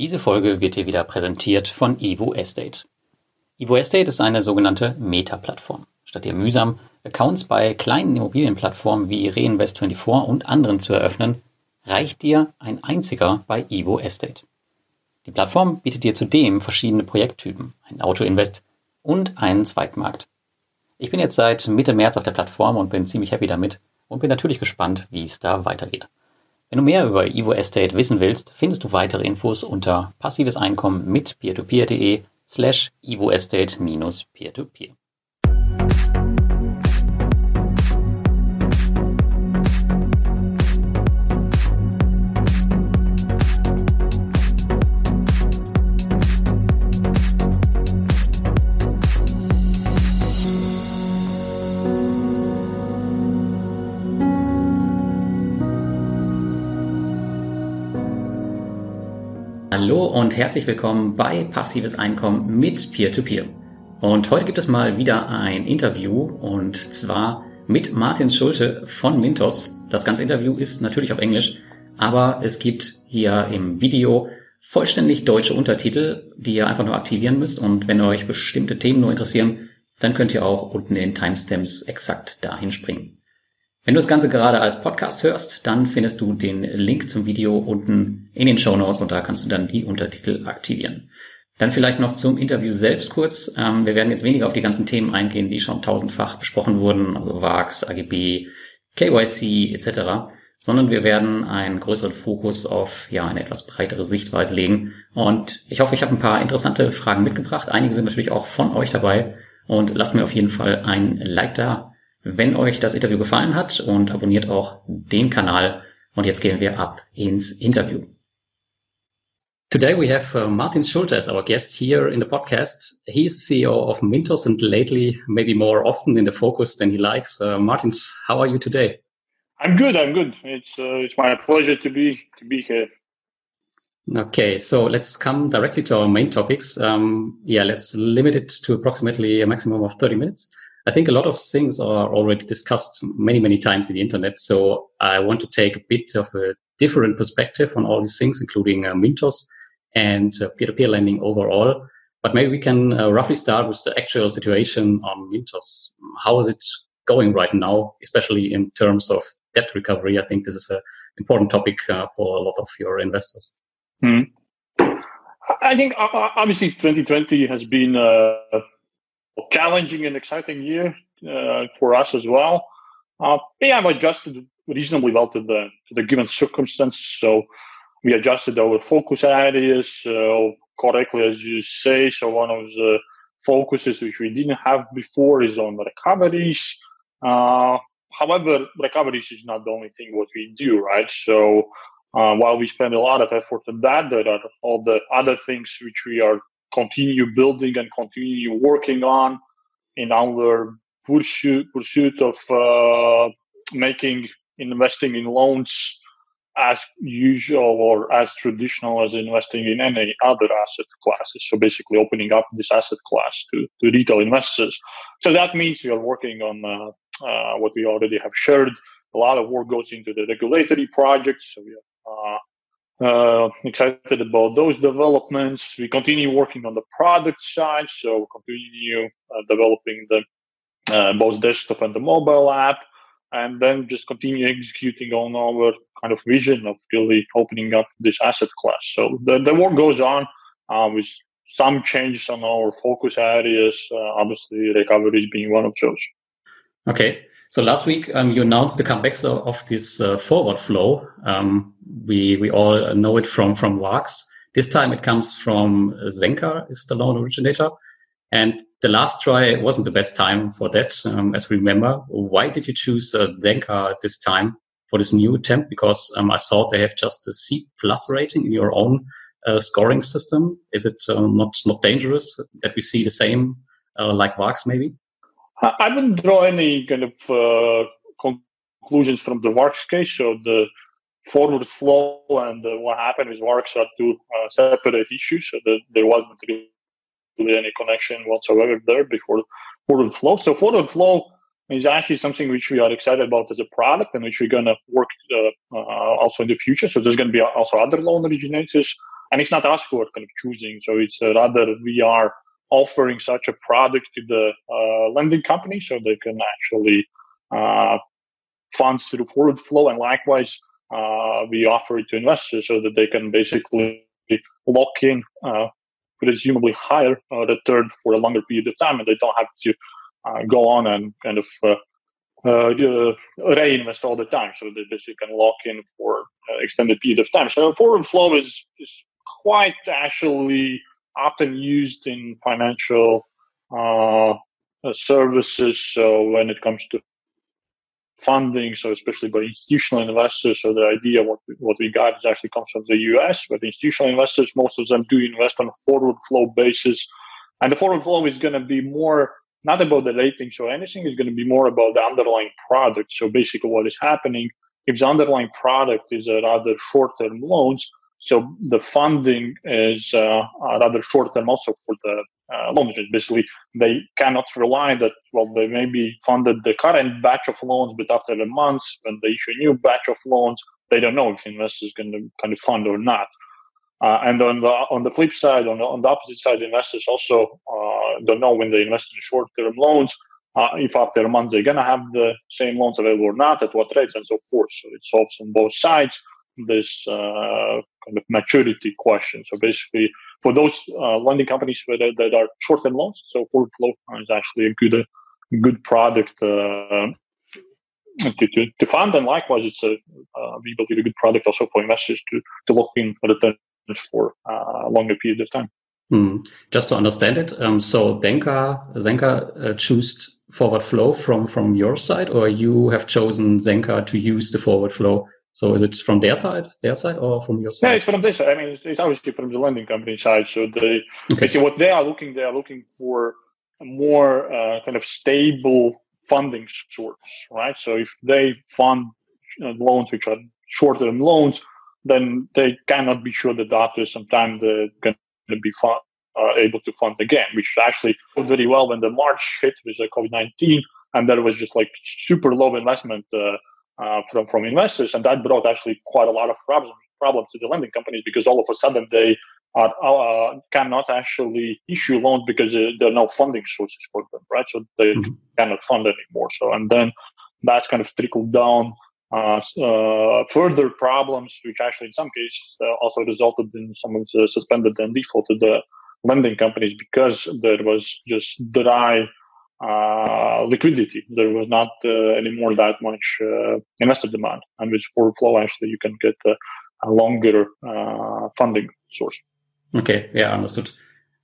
Diese Folge wird dir wieder präsentiert von Evo Estate. Evo Estate ist eine sogenannte Meta-Plattform. Statt dir mühsam Accounts bei kleinen Immobilienplattformen wie Reinvest24 und anderen zu eröffnen, reicht dir ein einziger bei Evo Estate. Die Plattform bietet dir zudem verschiedene Projekttypen, ein Autoinvest und einen Zweitmarkt. Ich bin jetzt seit Mitte März auf der Plattform und bin ziemlich happy damit und bin natürlich gespannt, wie es da weitergeht. Wenn du mehr über Evo Estate wissen willst, findest du weitere Infos unter passives Einkommen mit peertopeer.de slash Evo Estate minus peer-to-peer. Und herzlich willkommen bei Passives Einkommen mit Peer-to-Peer. -Peer. Und heute gibt es mal wieder ein Interview und zwar mit Martin Schulte von Mintos. Das ganze Interview ist natürlich auf Englisch, aber es gibt hier im Video vollständig deutsche Untertitel, die ihr einfach nur aktivieren müsst. Und wenn euch bestimmte Themen nur interessieren, dann könnt ihr auch unten in den Timestamps exakt dahin springen. Wenn du das Ganze gerade als Podcast hörst, dann findest du den Link zum Video unten in den Show Notes und da kannst du dann die Untertitel aktivieren. Dann vielleicht noch zum Interview selbst kurz. Ähm, wir werden jetzt weniger auf die ganzen Themen eingehen, die schon tausendfach besprochen wurden, also VAX, AGB, KYC etc., sondern wir werden einen größeren Fokus auf ja eine etwas breitere Sichtweise legen. Und ich hoffe, ich habe ein paar interessante Fragen mitgebracht. Einige sind natürlich auch von euch dabei. Und lasst mir auf jeden Fall ein Like da, wenn euch das Interview gefallen hat und abonniert auch den Kanal. Und jetzt gehen wir ab ins Interview. Today we have uh, Martin Schulte as our guest here in the podcast. He is CEO of Mintos and lately, maybe more often in the focus than he likes. Uh, Martins, how are you today? I'm good. I'm good. It's uh, it's my pleasure to be to be here. Okay, so let's come directly to our main topics. Um, yeah, let's limit it to approximately a maximum of 30 minutes. I think a lot of things are already discussed many, many times in the internet. So I want to take a bit of a different perspective on all these things, including uh, Mintos and uh, peer-to-peer lending overall. But maybe we can uh, roughly start with the actual situation on Mintos. How is it going right now, especially in terms of debt recovery? I think this is an important topic uh, for a lot of your investors. Hmm. I think uh, uh, obviously 2020 has been challenging and exciting year uh, for us as well. Uh, yeah, I've adjusted reasonably well to the to the given circumstances. So we adjusted our focus areas uh, correctly, as you say. So one of the focuses which we didn't have before is on recoveries. Uh, however, recoveries is not the only thing what we do, right? So uh, while we spend a lot of effort on that, there are all the other things which we are continue building and continue working on in our pursuit pursuit of uh, making investing in loans as usual or as traditional as investing in any other asset classes. So basically opening up this asset class to, to retail investors. So that means we are working on uh, uh, what we already have shared. A lot of work goes into the regulatory projects. So we have uh, excited about those developments. We continue working on the product side, so we continue uh, developing the uh, both desktop and the mobile app, and then just continue executing on our kind of vision of really opening up this asset class. So the, the work goes on uh, with some changes on our focus areas. Uh, obviously, recovery is being one of those. Okay. So last week um, you announced the comeback of this uh, forward flow. Um, we we all know it from from Varks. This time it comes from Zenka is the loan originator, and the last try wasn't the best time for that. Um, as we remember, why did you choose uh, Zenka this time for this new attempt? Because um, I saw they have just a C plus rating in your own uh, scoring system. Is it uh, not not dangerous that we see the same uh, like Varks maybe? I wouldn't draw any kind of uh, conclusions from the Varks case. So the forward flow and uh, what happened with Varks are two uh, separate issues. So the, there wasn't really any connection whatsoever there before forward flow. So forward flow is actually something which we are excited about as a product and which we're going to work uh, uh, also in the future. So there's going to be also other loan originators and it's not us who are kind of choosing. So it's uh, rather we are offering such a product to the uh, lending company so they can actually uh, fund through forward flow, and likewise uh, we offer it to investors so that they can basically lock in presumably higher return for a longer period of time, and they don't have to go on and kind of uh, reinvest all the time. So this you can lock in for uh, extended period of time. So forward flow is, is quite actually often used in financial uh, uh, services. So when it comes to funding, so especially by institutional investors, so the idea what we, what we got is actually comes from the US, but institutional investors, most of them do invest on a forward flow basis. And the forward flow is going to be more not about the ratings or anything. It's going to be more about the underlying product. So basically, what is happening if the underlying product is a rather short-term loans, so the funding is uh, rather short-term also for the uh, loan agents. Basically, they cannot rely that well they maybe funded the current batch of loans, but after a month when they issue a new batch of loans, they don't know if the investor is going to kind of fund or not. Uh, and on the on the flip side, on the, on the opposite side, investors also uh, don't know when they invest in short-term loans uh, if after a month they're gonna have the same loans available or not, at what rates, and so forth. So it solves on both sides this uh, kind of maturity question. So basically, for those uh, lending companies that, that are short-term loans, so forward flow is actually a good good product. to, to, to fund and likewise it's a uh, we believe a good product also for investors to to lock in return for uh, a longer period of time. Mm. Just to understand it, um, so Zenka Zenka uh, choose forward flow from from your side, or you have chosen Zenka to use the forward flow. So is it from their side, their side, or from your side? Yeah, it's from their side. I mean, it's, obviously from the lending company side. So they okay. see what they are looking. They are looking for a more uh, kind of stable funding source, right? So if they fund uh, loans which are shorter term loans, then they cannot be sure that after some time they're going to be fun, uh, able to fund again, which actually did very well when the March hit with the COVID 19. And there was just like super low investment uh, uh, from, from investors. And that brought actually quite a lot of problems, problems to the lending companies because all of a sudden they are, uh, cannot actually issue loans because uh, there are no funding sources for them, right? So they mm-hmm. cannot fund anymore. So, and then that kind of trickled down uh, uh, further problems, which actually in some cases uh, also resulted in some of the suspended and defaulted the lending companies because there was just dry uh, liquidity. There was not uh, anymore that much uh, investor demand, and with forward flow, actually, you can get a, a longer funding source. Okay, yeah, understood.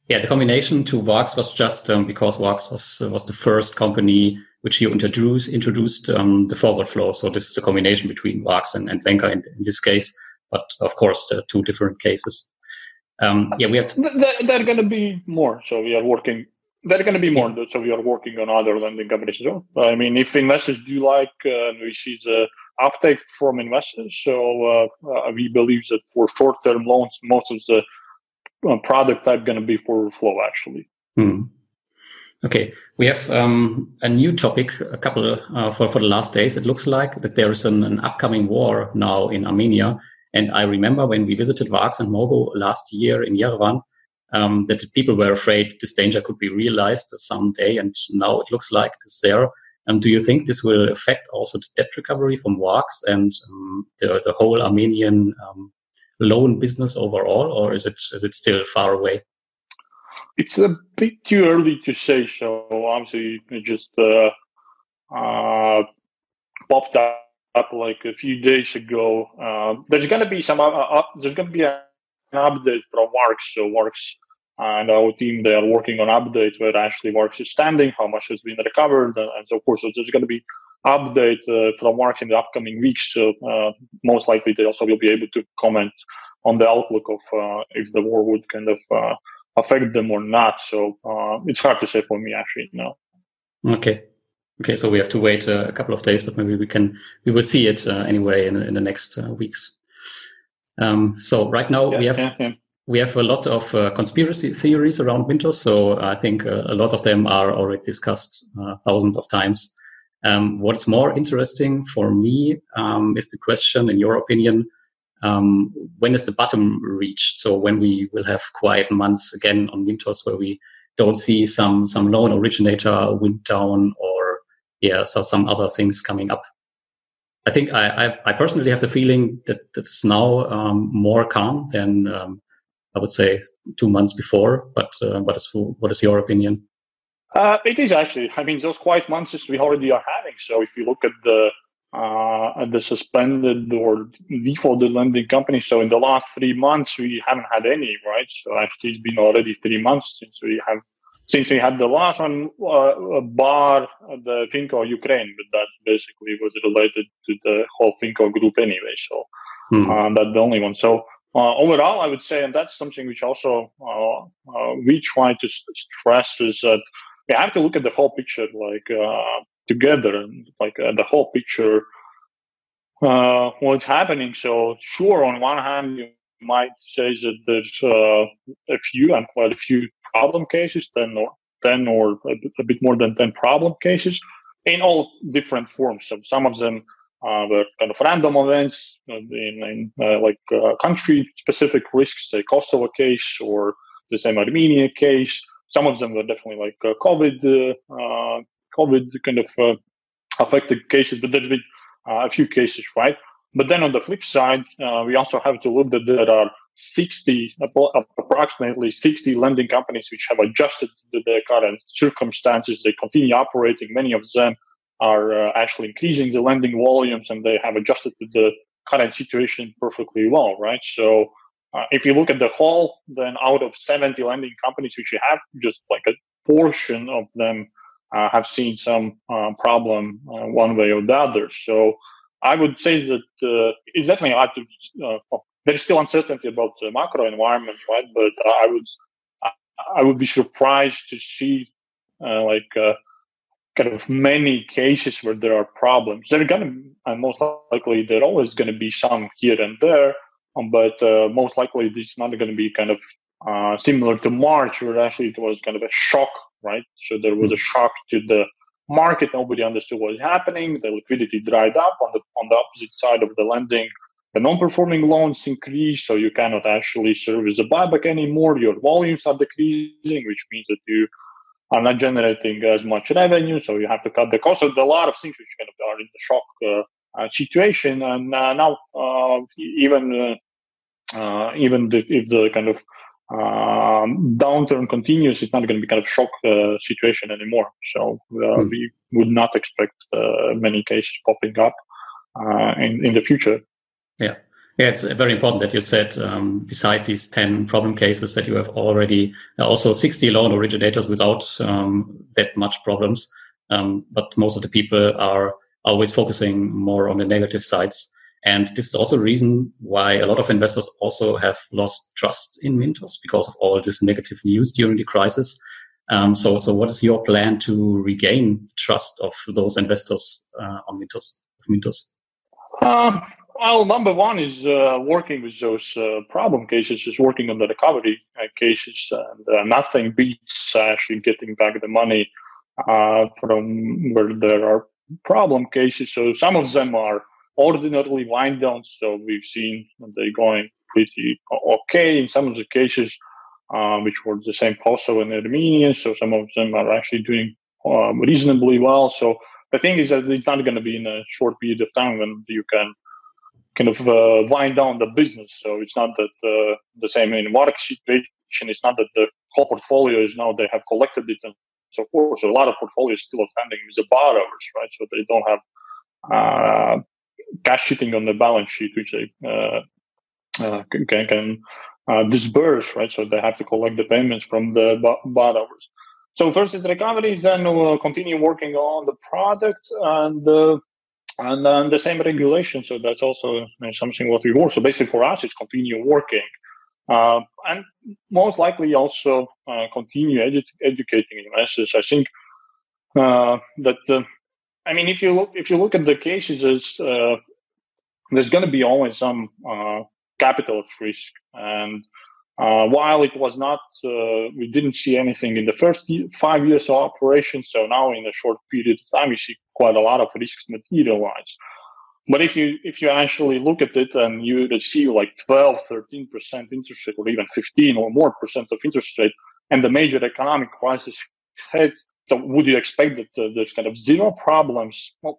Yeah, the combination to Varks was just um, because Varks was was the first company which you introduced introduced um, the forward flow. So this is a combination between Varks and, and Zenka in, in, this case, but of course the two different cases. Um, yeah, we have. To- there, are going to be more. So we are working. There are going to be more. So we are working on other lending well. I mean, if investors do like, uh, we see the uptake from investors. So uh, uh, we believe that for short-term loans, most of the uh, product type going to be forward flow actually. Hmm. Okay, we have um, a new topic, a couple uh, for for the last days. It looks like that there is an, an, upcoming war now in Armenia, and I remember when we visited Varks and Mogo last year in Yerevan, um, that people were afraid this danger could be realized someday, and now it looks like it is there. Um, do you think this will affect also the debt recovery from Varks and um, the the whole Armenian um, loan business overall, or is it is it still far away? It's a bit too early to say. So obviously, it just uh, uh, popped up, like a few days ago. Uh, there's going to be some. Uh, uh, there's to be an update from Varks. So Varks and our team they are working on updates where actually Varks is standing, how much has been recovered, and, so forth. So there's going to be update uh, from Varks in the upcoming weeks. So most likely they also will be able to comment on the outlook of if the war would kind of affect them or not. So uh, it's hard to say for me actually now. Okay. Okay, so we have to wait uh, a couple of days, but maybe we can we will see it uh, anyway in, in the next uh, weeks. Um, so right now yeah, we have yeah, yeah. We have a lot of uh, conspiracy theories around Mintos, So I think uh, a lot of them are already discussed thousands of times. Um, what's more interesting for me um, is the question, in your opinion, um, when is the bottom reached? So when we will have quiet months again on Mintos, where we don't see some some loan originator wind down or yeah, so some other things coming up. I think I, I, I personally have the feeling that it's now um, more calm than um, I would say two months before. But uh, what is what is your opinion? Uh, it is actually. I mean, those quiet months we already are having. So if you look at the uh, at the suspended or defaulted lending companies, so in the last three months we haven't had any, right? So actually, it's been already three months since we have since we had the last one, uh, bar the Finko Ukraine, but that basically was related to the whole Finko group anyway. So hmm. uh, that's the only one. So uh, overall, I would say, and that's something which also uh, uh, we try to stress is that you have to look at the whole picture, like uh, together, and like the whole picture. what's happening? So sure, on one hand, you might say that there's a few and quite a few problem cases, 10 or 10 or a bit more than 10 problem cases in all different forms. So some of them uh, were kind of random events in, in uh, like uh, country specific risks, say Kosovo case or the same Armenia case. Some of them were definitely like uh, COVID, COVID kind of affected cases, but there's been a few cases, right? But then on the flip side, we also have to look that there are 60, approximately 60 lending companies which have adjusted to the current circumstances. They continue operating. Many of them are uh, actually increasing the lending volumes and they have adjusted to the current situation perfectly well, right? So uh, if you look at the whole, then out of 70 lending companies which you have, just like a portion of them uh, have seen some uh, problem uh, one way or the other. So I would say that uh, it's definitely hard to there's still uncertainty about the macro environment, right? But I would I would be surprised to see like kind of many cases where there are problems. There are going to, and most likely, there are always going to be some here and there, um, but uh, most likely, it's not going to be kind of uh, similar to March, where actually it was kind of a shock, right? So there was a hmm. shock to the market. Nobody understood what was happening. The liquidity dried up on the on the opposite side of the lending the non-performing loans increase, so you cannot actually service the buyback anymore. Your volumes are decreasing, which means that you are not generating as much revenue, so you have to cut the cost. So a lot of things which kind of are in the shock uh, uh, situation. And uh, now, uh, even uh, uh, even the, if the kind of um, downturn continues, it's not going to be kind of shock situation anymore. So hmm. we would not expect many cases popping up in in the future. Yeah. Yeah, it's very important that you said, um, beside these 10 problem cases that you have already uh, also 60 loan originators without um, that much problems. Um, but most of the people are always focusing more on the negative sides. And this is also a reason why a lot of investors also have lost trust in Mintos because of all this negative news during the crisis. Um, so, so what is your plan to regain trust of those investors uh, on Mintos? Of Mintos? Um, well, number one is uh, working with those uh, problem cases, is working on the recovery uh, cases, and uh, nothing beats actually getting back the money uh, from where there are problem cases. So some of them are ordinarily wind downs, so we've seen they're going pretty okay in some of the cases, uh, which were the same Kosovo and Armenia. So some of them are actually doing reasonably well. So the thing is that it's not going to be in a short period of time when you can kind of uh, wind down the business. So it's not that uh, the same in work situation. It's not that the whole portfolio is now they have collected it and so forth. So a lot of portfolios still outstanding with the borrowers, right? So they don't have uh, cash sitting on the balance sheet, which they uh, uh, can, can uh, disburse, right? So they have to collect the payments from the borrowers. So first is recovery, then we'll continue working on the product and and then the same regulation. So that's also something what we work. So basically for us, it's continue working. Uh, and most likely also uh, continue edu- educating investors. I think uh, that uh, I mean, if you look if you look at the cases, uh, there's going to be always some uh, capital at risk, and while it was not, we didn't see anything in the first five years of operation. So now, in a short period of time, we see quite a lot of risks materialize. but if you if you actually look at it and you see like 12, 13 percent interest rate, or even 15 or more percent of interest rate, and the major economic crisis hit, so would you expect that uh, there's kind of zero problems? Well,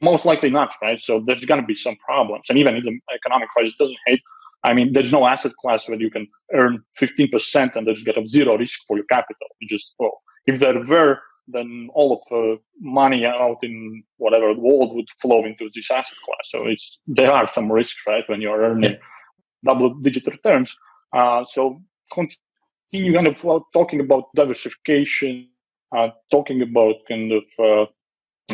most likely not, right? So there's going to be some problems, and even if the economic crisis doesn't hit, I mean, there's no asset class where you can earn 15% and there's get of zero risk for your capital. You just, well, if there were, then all of the money out in whatever world would flow into this asset class. So it's there are some risks, right, when you're earning yeah. double-digit returns. Uh, so continue kind of uh, talking about diversification, uh, talking about kind of uh,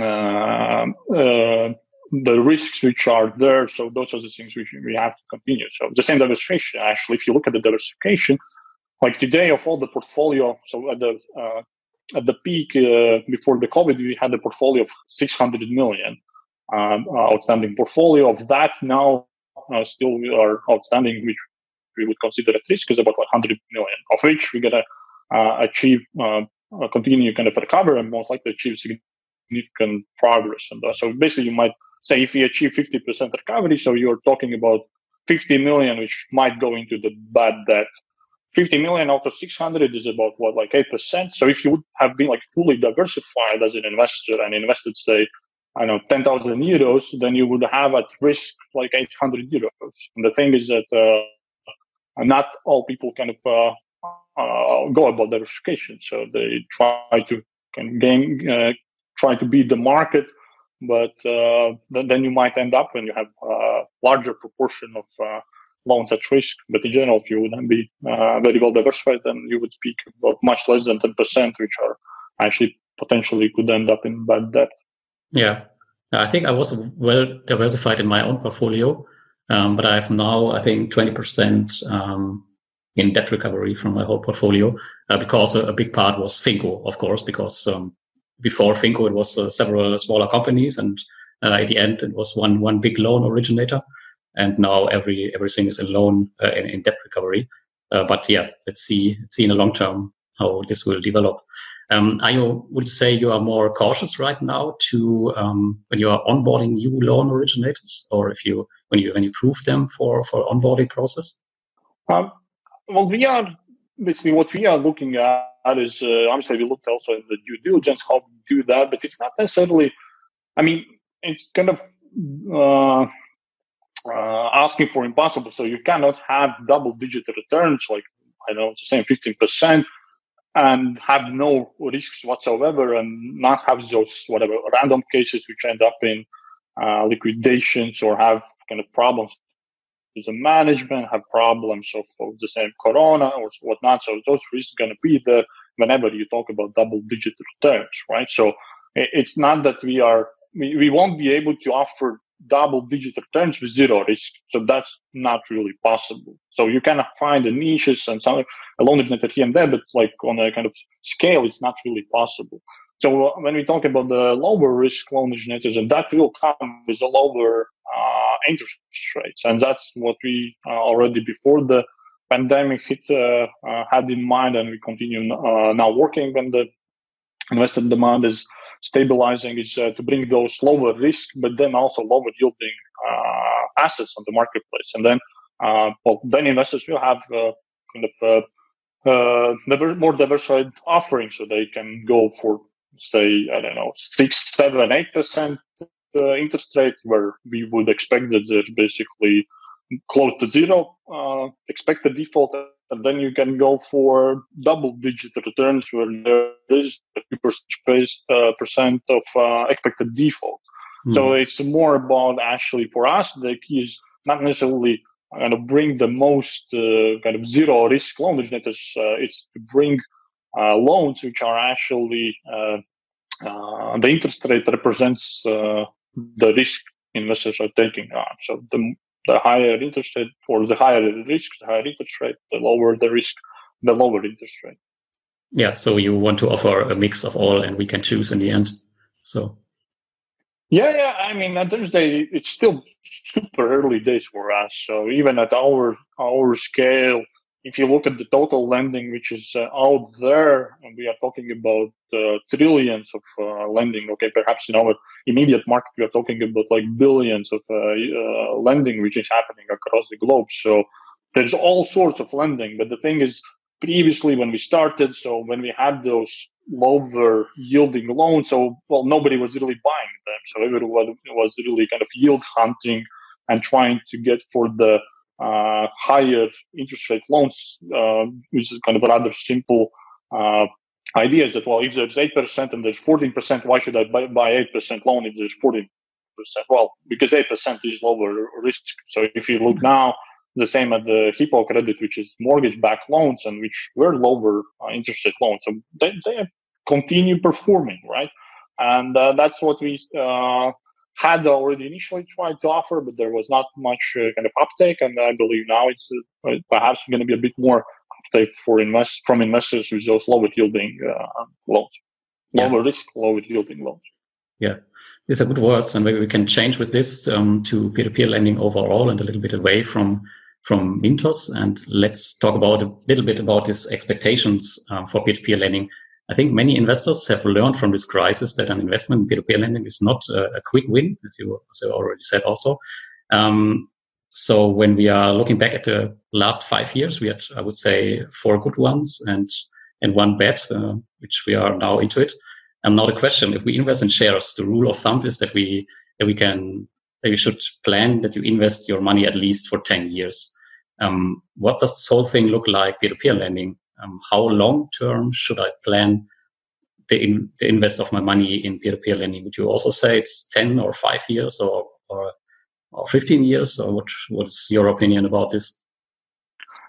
uh, uh, the risks which are there. So those are the things which we have to continue. So the same diversification, actually, if you look at the diversification, like today of all the portfolio, so at the uh, at the peak uh, before the COVID, we had a portfolio of 600 million um, uh, outstanding portfolio. Of that, now uh, still we are outstanding, which we would consider at risk, is about 100 million, of which we're gonna uh, achieve uh, continue kind of recover and most likely achieve significant progress. And so basically, you might say if we achieve 50% recovery, so you're talking about 50 million, which might go into the bad debt. 50 million out of 600 is about what, like 8%. So if you would have been like fully diversified as an investor and invested, say, I know, 10,000 euros, then you would have at risk like 800 euros. And the thing is that uh, not all people kind of uh, uh, go about diversification. So they try to kind of gain, uh, try to beat the market but uh, then you might end up when you have a larger proportion of uh, loans at risk. But in general, if you wouldn't be uh, very well diversified, then you would speak about much less than 10%, which are actually potentially could end up in bad debt. Yeah. I think I was well diversified in my own portfolio, um, but I have now, I think, 20% um, in debt recovery from my whole portfolio uh, because a, a, big part was Finko, of course, because um, before Finko, it was uh, several smaller companies, and uh, at the end, it was one one big loan originator. And now every everything is a loan uh, in, in, debt recovery. but yeah, let's see let's see in the long term how this will develop. Um, are you would you say you are more cautious right now to um, when you are onboarding new loan originators, or if you when you when you prove them for for onboarding process? Um, well, we are basically what we are looking at is uh, obviously we looked also in the due diligence how we do that, but it's not necessarily. I mean, it's kind of uh, uh, asking for impossible. So you cannot have double-digit returns like I don't know, the same fifteen percent, and have no risks whatsoever, and not have those whatever random cases which end up in uh, liquidations or have kind of problems the management, have problems of, of the same corona or whatnot. So those risks are going to be there whenever you talk about double digit returns, right? So it's not that we are, we, we won't be able to offer double digit returns with zero risk. So that's not really possible. So you kind of find the niches and some a loan originator here and there, but like on a kind of scale, it's not really possible. So uh, when we talk about the lower risk loan originators, and that will come with a lower uh, interest rates, and that's what we uh, already before the pandemic hit uh, uh, had in mind, and we continue uh, now working when the investor demand is stabilizing, is to bring those lower risk, but then also lower yielding assets on the marketplace, and then well, then investors will have kind of uh, more diversified offering. So they can go for say, I don't know, six, seven, eight percent uh, interest rate, where we would expect that there's basically close to zero uh, expected default, and then you can go for double-digit returns where there is a few percent, uh, percent of uh, expected default. Mm. So it's more about actually for us the key is not necessarily kind of bring the most uh, kind of zero risk loan originators. Uh, it's to bring uh, loans which are actually uh, uh, the interest rate represents the risk investors are taking on. So the the higher interest rate or the higher the risk, the higher interest rate, the lower the risk, the lower interest rate. Yeah. So you want to offer a mix of all, and we can choose in the end. So. Yeah, yeah. I mean, at Thursday, it's still super early days for us. So even at our our scale, if you look at the total lending which is uh, out there, and we are talking about uh, trillions of uh, lending. Okay, perhaps in our immediate market we are talking about like billions of uh, uh, lending which is happening across the globe. So there's all sorts of lending, but the thing is, previously when we started, so when we had those lower yielding loans, so well nobody was really buying them. So everyone was really kind of yield hunting and trying to get for the uh, higher interest rate loans, uh, which is kind of rather simple uh, idea is that, well, if there's 8% and there's 14%, why should I buy, buy 8% loan if there's 14%? Well, because 8% is lower risk. So if you look now, the same at the Hipocredit, which is mortgage-backed loans and which were lower uh, interest rate loans. So they, they continue performing, right? And uh, that's what we uh, had already initially tried to offer, but there was not much uh, kind of uptake. And I believe now it's uh, perhaps going to be a bit more uptake for invest from investors with those lower yielding uh, loans, lower yeah. risk, lower yielding loans. Yeah, these are good words, and maybe we can change with this um, to peer-to-peer lending overall and a little bit away from from Mintos. And let's talk about a little bit about these expectations uh, for peer-to-peer lending I think many investors have learned from this crisis that an investment in peer-to-peer lending is not a, a quick win, as you, you already said also. Um, so when we are looking back at the last five years, we had, I would say, four good ones and and one bad, uh, which we are now into it. And now the question: If we invest in shares, the rule of thumb is that we that we can that you should plan that you invest your money at least for ten years. Um, what does this whole thing look like peer-to-peer lending? Um, how long term should I plan the, in, the invest of my money in peer-to-peer lending? Would you also say it's 10 or five years or, or, or 15 years? Or what, what's your opinion about this?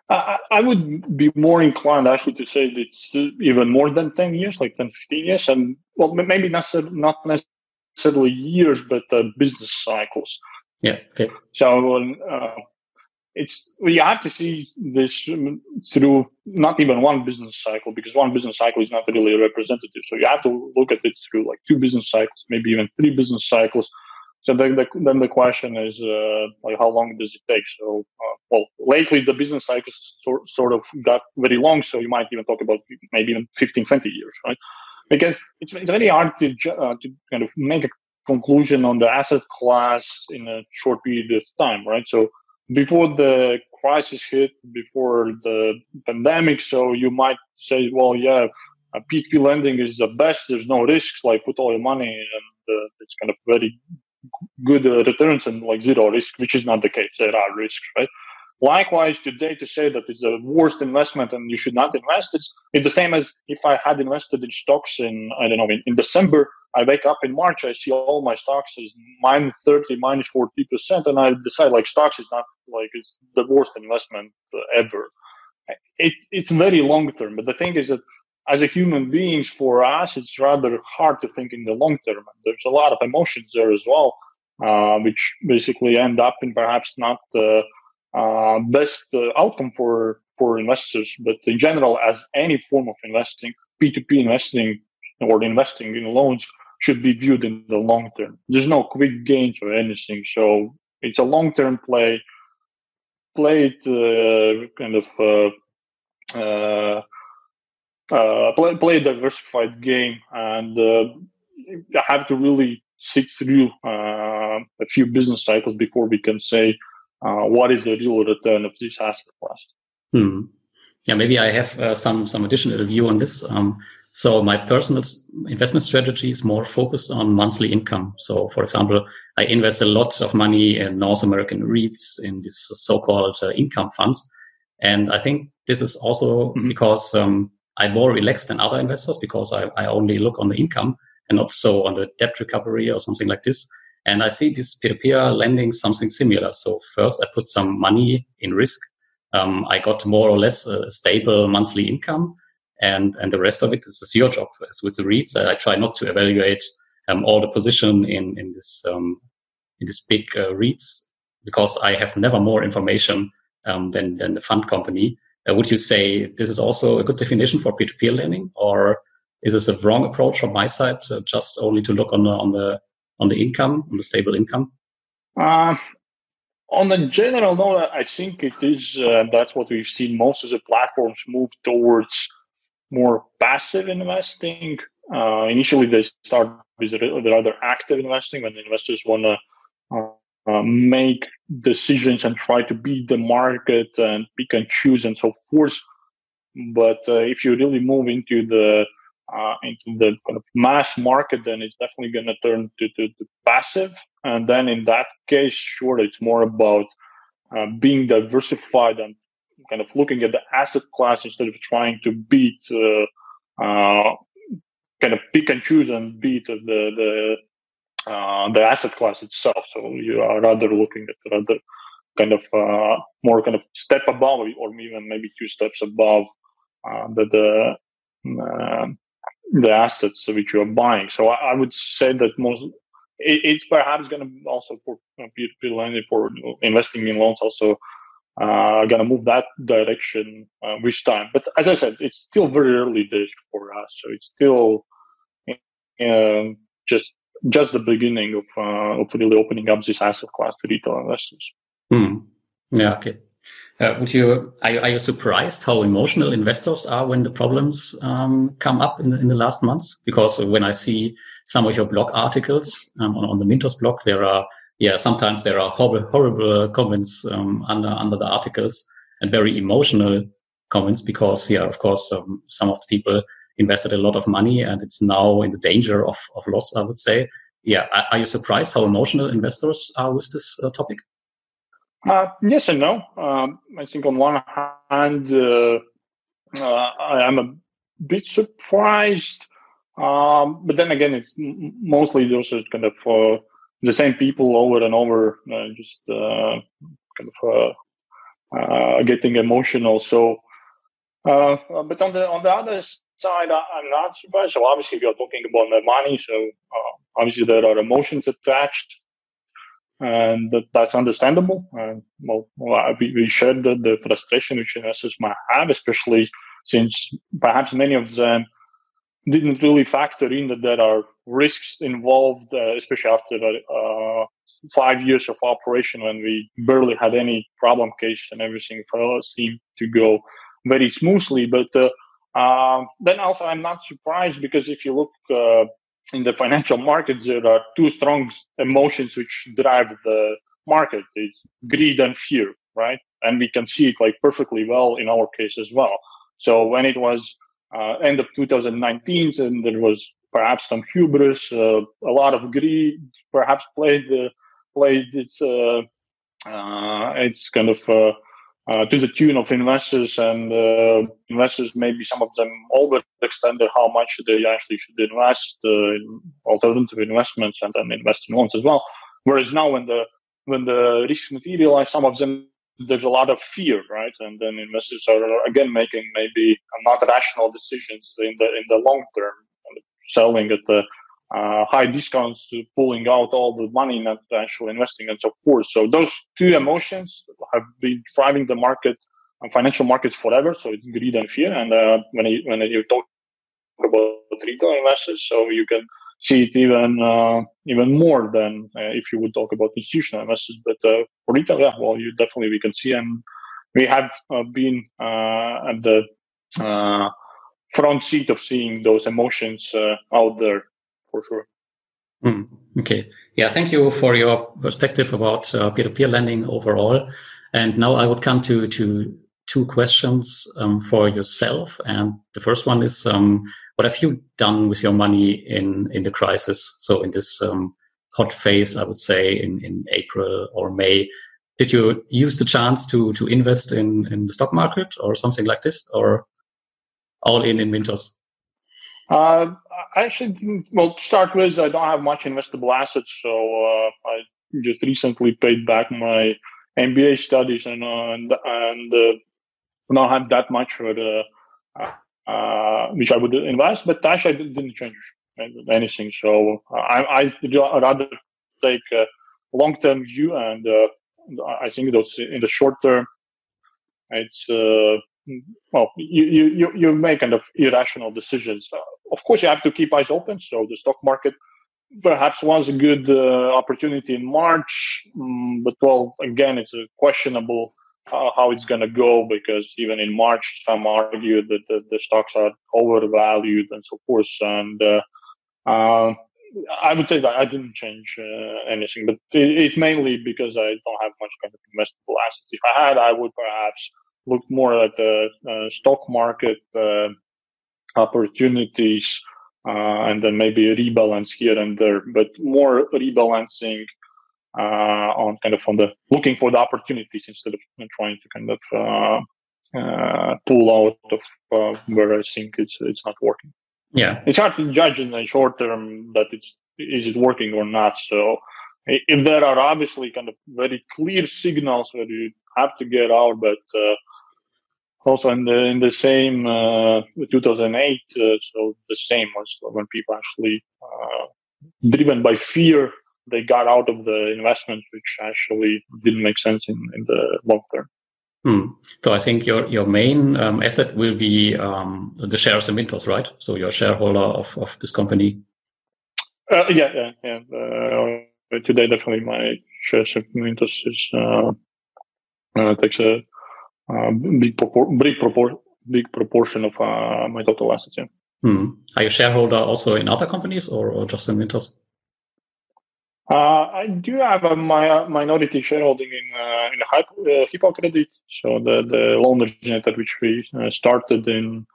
I, I would be more inclined actually to say that it's even more than 10 years, like 10, 15 years. And well, maybe not, not necessarily years, but uh, business cycles. Yeah. Okay. So, uh, it's you have to see this through not even one business cycle because one business cycle is not really representative. So you have to look at it through like two business cycles, maybe even three business cycles. So then the, then the question is uh, like how long does it take? So uh, well, lately the business cycles sort, sort of got very long. So you might even talk about maybe even 15, 20 years, right? Because it's, it's very hard to, uh, to kind of make a conclusion on the asset class in a short period of time, right? So before the crisis hit, before the pandemic. So you might say, well, yeah, P2P lending is the best. There's no risks. Like put all your money and uh, it's kind of very good uh, returns and like zero risk, which is not the case. There are risks, right? Likewise, today to say that it's the worst investment and you should not invest, it's, it's the same as if I had invested in stocks in, I don't know, in, in December, I wake up in March, I see all my stocks is minus 30, minus 40%, and I decide like stocks is not like, it's the worst investment ever. It, it's very long term, but the thing is that as a human beings, for us, it's rather hard to think in the long term. There's a lot of emotions there as well, uh, which basically end up in perhaps not uh, uh, best outcome for for investors. But in general, as any form of investing, P2P investing or investing in loans should be viewed in the long term. There's no quick gains or anything. So it's a long term play. Play it uh, kind of uh, uh, uh, play, play a diversified game and uh, have to really sit through uh, a few business cycles before we can say uh, what is the real return of this asset class. Hmm. Yeah, maybe I have uh, some some additional view on this. Um, so my personal investment strategy is more focused on monthly income. So, for example, I invest a lot of money in North American REITs in these so-called uh, income funds, and I think this is also mm-hmm. because um, I'm more relaxed than other investors because I, I only look on the income and not so on the debt recovery or something like this. And I see this peer-to-peer lending something similar. So first I put some money in risk. Um, I got more or less a stable monthly income and, and the rest of it is, is your job. As with the REITs. I try not to evaluate um, all the position in, in this, um, in this big uh, REITs because I have never more information um, than, than the fund company. Uh, would you say this is also a good definition for peer-to-peer lending or is this a wrong approach from my side, uh, just only to look on the, on the on the income, on the stable income? Uh, on a general note, I think it is. Uh, that's what we've seen. Most of the platforms move towards more passive investing. Uh, initially, they start with rather active investing when investors want to uh, uh, make decisions and try to beat the market and pick and choose and so forth. But uh, if you really move into the uh, into the kind of mass market, then it's definitely going to turn to, to, to, passive. And then in that case, sure, it's more about uh, being diversified and kind of looking at the asset class instead of trying to beat, uh, uh kind of pick and choose and beat the the uh, the asset class itself. So you are rather looking at rather kind of more kind of step above or even maybe two steps above the the the assets which you are buying. So I, I would say that most it's perhaps going to also for peer-to-peer lending for investing in loans also uh, to move that direction uh, with time. But as I said, it's still very early days for us, so it's still uh, just just the beginning of uh, of really opening up this asset class to retail investors. Mm. Yeah. Okay. Uh, would you are, you are you surprised how emotional investors are when the problems um, come up in the, in the last months? Because when I see some of your blog articles um, on, on the Mintos blog, there are yeah sometimes there are horrible horrible comments um, under under the articles and very emotional comments because yeah of course um, some of the people invested a lot of money and it's now in the danger of of loss. I would say. Yeah, are, are you surprised how emotional investors are with this uh, topic? Uh, yes and no. Um, I think on one hand, uh, uh, I am a bit surprised, um, but then again, it's mostly those kind of uh, the same people over and over, uh, just uh, kind of getting emotional. So, but on the on the other side, I, am not surprised. So obviously, we are talking about the money, so obviously there are emotions attached and that, that's understandable. And well, we, we shared the, the frustration which investors might have, especially since perhaps many of them didn't really factor in that there are risks involved, uh, especially after uh, five years of operation when we barely had any problem case and everything seemed to go very smoothly. But uh, uh, then also, I'm not surprised because if you look uh, in the financial markets, there are two strong emotions which drive the market. It's greed and fear, right? And we can see it like perfectly well in our case as well. So when it was uh, end of 2019, and there was perhaps some hubris, uh, a lot of greed, perhaps played uh, played its uh, uh, its kind of uh, to the tune of investors and investors maybe some of them overextended how much they actually should invest in alternative investments and then invest in loans as well. Whereas now when the when the risks materialize some of them there's a lot of fear right and then investors are again making maybe not rational decisions in the in the long term selling at the uh, high discounts, pulling out all the money, not actually investing, and so forth. So those two emotions have been driving the market and financial markets forever. So it's greed and fear. And uh, when you, when you talk about retail investors, so you can see it even uh, even more than uh, if you would talk about institutional investors. But uh, for retail, yeah, well, you definitely we can see, and we have uh, been at the front seat of seeing those emotions out there for sure. Mm, okay. Yeah. Thank you for your perspective about uh, peer-to-peer lending overall. And now I would come to to two questions um, for yourself. And the first one is, um, what have you done with your money in in the crisis? So in this um, hot phase, I would say in in April or May. Did you use the chance to to invest in in the stock market or something like this, or all in in Mintos? Uh, I actually didn't. Well, to start with, I don't have much investable assets, so uh, I just recently paid back my MBA studies and uh, and and uh, don't have that much for the uh, which I would invest. But actually, I didn't change anything. So I I rather take a long term view, and I think those in the short term, it's well, you, you, you make kind of irrational decisions. Uh, of course, you have to keep eyes open. So the stock market perhaps was a good uh, opportunity in March, um, but well, again, it's a questionable uh, how it's going to go because even in March, some argued that the, the stocks are overvalued and so forth. And uh, uh, I would say that I didn't change uh, anything, but it, it's mainly because I don't have much kind of investable assets. If I had, I would perhaps look more at the uh, stock market uh, opportunities uh, and then maybe a rebalance here and there, but more rebalancing on kind of on the looking for the opportunities instead of trying to kind of uh, uh, pull out of where I think it's it's not working. Yeah, it's hard to judge in the short term that it's is it working or not. So if there are obviously kind of very clear signals where you have to get out, but uh, also in the in the same uh, 2008 uh, so the same was when people actually uh, driven by fear they got out of the investment which actually didn't make sense in, in the long term hmm. so i think your your main um, asset will be um, the shares in mintos right so you're a shareholder of, of this company uh, yeah yeah yeah uh, today definitely my shares in mintos is uh, takes a uh, big, propor- big, propor- big proportion of uh, my total assets. Yeah. Hmm. Are you shareholder also in other companies or, or just in Mintos? Uh, I do have a my, minority shareholding in uh, in uh, Hipocredit, so the the loan originator which we uh, started in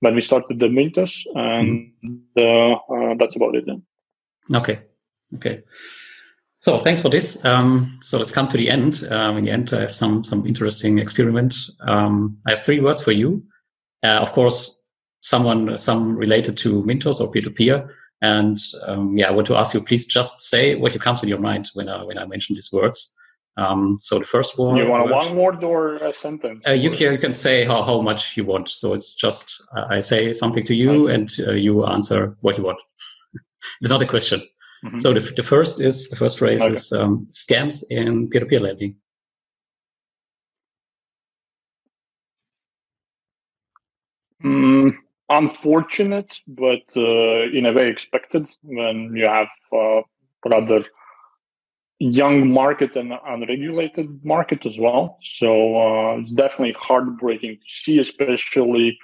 when we started the Mintos, and mm. that's about it. Then. Okay, okay. So thanks for this. Um, so let's come to the end. Um, in the end, I have some some interesting experiment. Um, I have three words for you. Uh, of course, someone some related to Mintos or peer to peer. And um, yeah, I want to ask you, please just say what comes in your mind when I when I mention these words. Um, so the first one. You want a one word or a sentence? Uh, you can you can say how how much you want. So it's just uh, I say something to you, and uh, you answer what you want. it's not a question. Mm-hmm. So the, the first is the first phrase okay. is um, scams in peer-to-peer lending. Mm, unfortunate, but uh, in a way expected when you have uh, rather young market and unregulated market as well. So uh, it's definitely heartbreaking to see, especially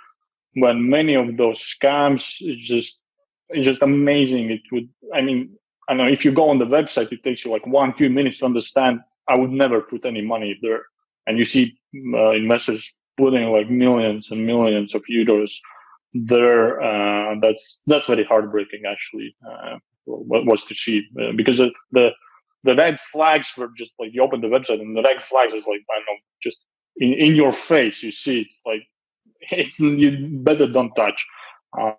when many of those scams is just it's just amazing. It would, I mean, I know if you go on the website, it takes you like one, two minutes to understand. I would never put any money there. And you see uh, investors putting like millions and millions of euros there. Uh, that's, that's very heartbreaking actually, uh, was to see uh, because the, the, the red flags were just like you open the website and the red flags is like, I don't know, just in, in your face, you see it's like, it's, you better don't touch.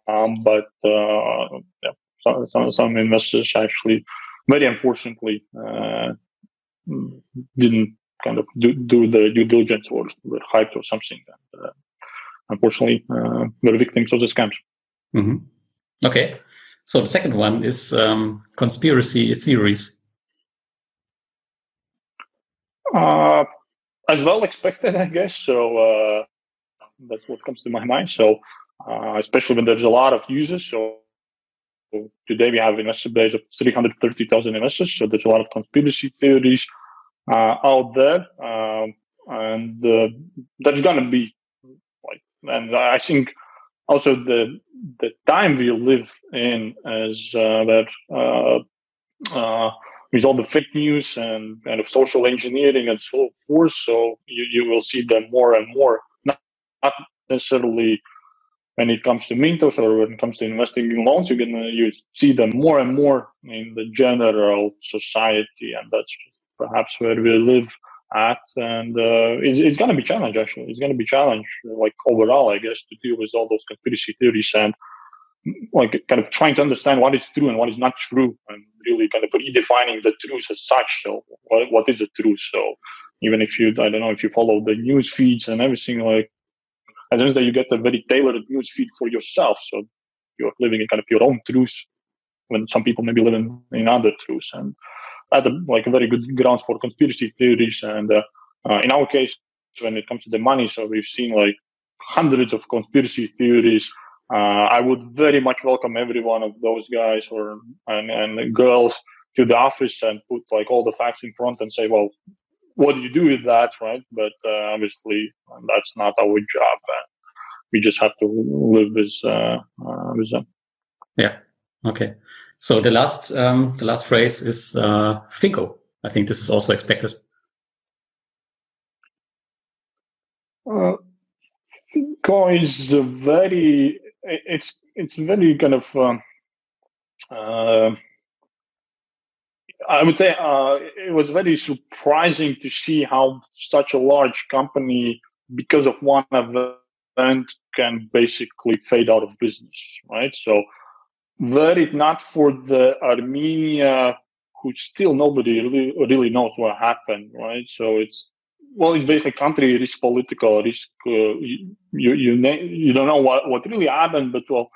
Um, but, uh, yeah some, some, some investors actually, very unfortunately, uh, didn't kind of do, do the due diligence or were hyped or something. And, uh, unfortunately, uh, were victims of the scams. Mm-hmm. Okay. So the second one is um, conspiracy theories. Uh, as well expected, I guess. So uh, that's what comes to my mind. So uh, especially when there's a lot of users. So today we have investor base of 330,000 investors. So there's a lot of conspiracy theories uh, out there. Um, and uh, that's going to be and I think also the, the time we live in is uh, that, uh, uh, with all the fake news and kind of social engineering and so forth. So you, you will see them more and more, not, not necessarily when it comes to Mintos or when it comes to investing in loans, you can you see them more and more in the general society, and that's perhaps where we live at. And uh, it's, it's going to be challenge actually. It's going to be challenge like overall, I guess, to deal with all those conspiracy theories and like kind of trying to understand what is true and what is not true, and really kind of redefining the truth as such. So what what is the truth? So even if you I don't know if you follow the news feeds and everything like as long as that you get a very tailored news feed for yourself. So you're living in kind of your own truth when some people maybe live in, in other truths. And that's a, like a very good grounds for conspiracy theories. And uh, uh, in our case, when it comes to the money, so we've seen like hundreds of conspiracy theories uh, I would very much welcome every one of those guys or and, and girls to the office and put like all the facts in front and say, well, what do you do with that, right? But uh, obviously, that's not our job. we just have to live with uh, uh, with them. Yeah. Okay. So the last um, the last phrase is uh, Finko. I think this is also expected. Uh, Finko is very it's it's very kind of uh, uh, I would say uh, it was very surprising to see how such a large company, because of one event, can basically fade out of business, right? So, were it not for the Armenia, who still nobody really, really knows what happened, right? So it's well, it's basically country risk, political risk. Uh, you you you don't know what what really happened, but well,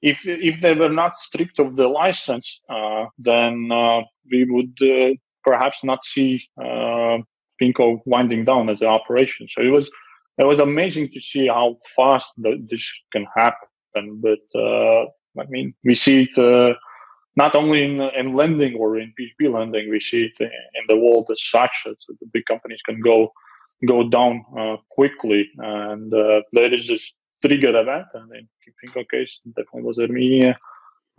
if if they were not strict of the license, uh, then uh, we would uh, perhaps not see uh, Finko winding down as an operation. So it was it was amazing to see how fast the, this can happen. But uh, I mean, we see it uh, not only in, in lending or in P2P lending, we see it in the world as such that the big companies can go go down uh, quickly. And uh, there is this trigger event, and in Finko case, definitely was Armenia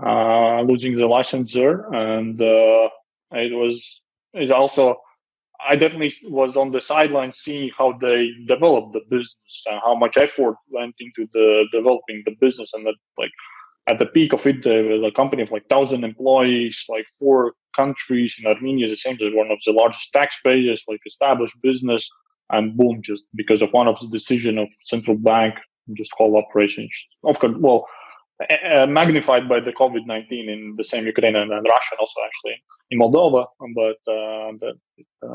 uh, losing the license there, and uh, it was it also. I definitely was on the sideline seeing how they developed the business and how much effort went into the developing the business and that like at the peak of it, uh, a company of like thousand employees, like four countries in Armenia is essentially one of the largest taxpayers, like established business, and boom, just because of one of the decision of central bank, just whole operations, of course, well, uh, magnified by the COVID nineteen in the same Ukraine and, and Russia, also actually in Moldova, but uh, that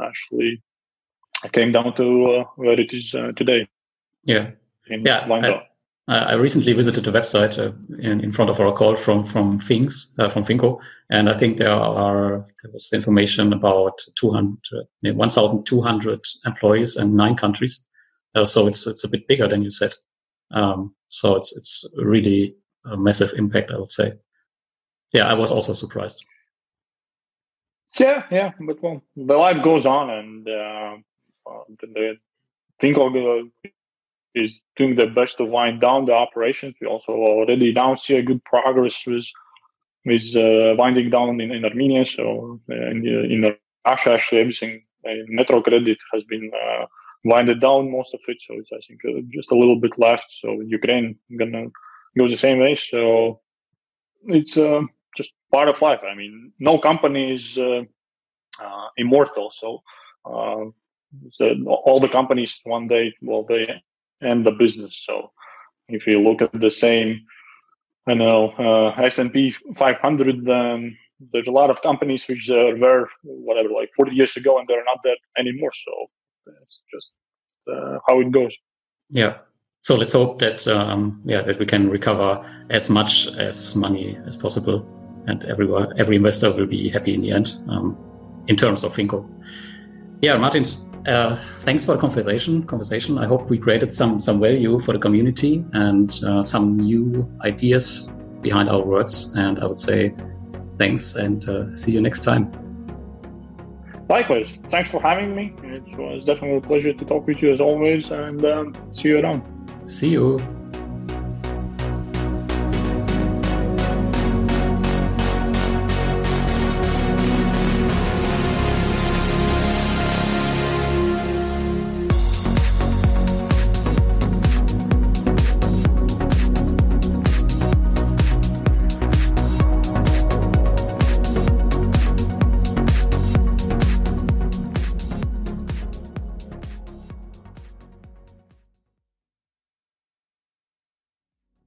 actually came down to uh, where it is uh, today. Yeah, yeah. I recently visited the website uh, in, in front of our call from from Finks uh, from Finko, and I think there are there was information about 200, 1,200 employees and nine countries. Uh, so it's it's a bit bigger than you said. Um, so it's it's really a massive impact, I would say. Yeah, I was also surprised. Yeah, yeah, but well, the life goes on, and uh, the, the Finko is doing their best to wind down the operations. We also already now see a good progress with with uh, winding down in, in Armenia. So uh, in, in Russia, actually, everything uh, Metro Credit has been uh, winded down most of it. So it's I think uh, just a little bit left. So Ukraine gonna go the same way. So it's uh, just part of life. I mean, no company is uh, immortal. So. So all the companies one day well they and the business. So if you look at the same, I know uh, S&P 500, um, there's a lot of companies which were whatever like 40 years ago and they're not there anymore. So it's just uh, how it goes. Yeah. So let's hope that um, yeah that we can recover as much as money as possible, and everyone every investor will be happy in the end um, in terms of Finko. Yeah, Martin, uh, thanks for the conversation. Conversation. I hope we created some some value for the community and uh, some new ideas behind our words. And I would say thanks and uh, see you next time. Likewise. Thanks for having me. It was definitely a pleasure to talk with you as always. And um, see you around. See you.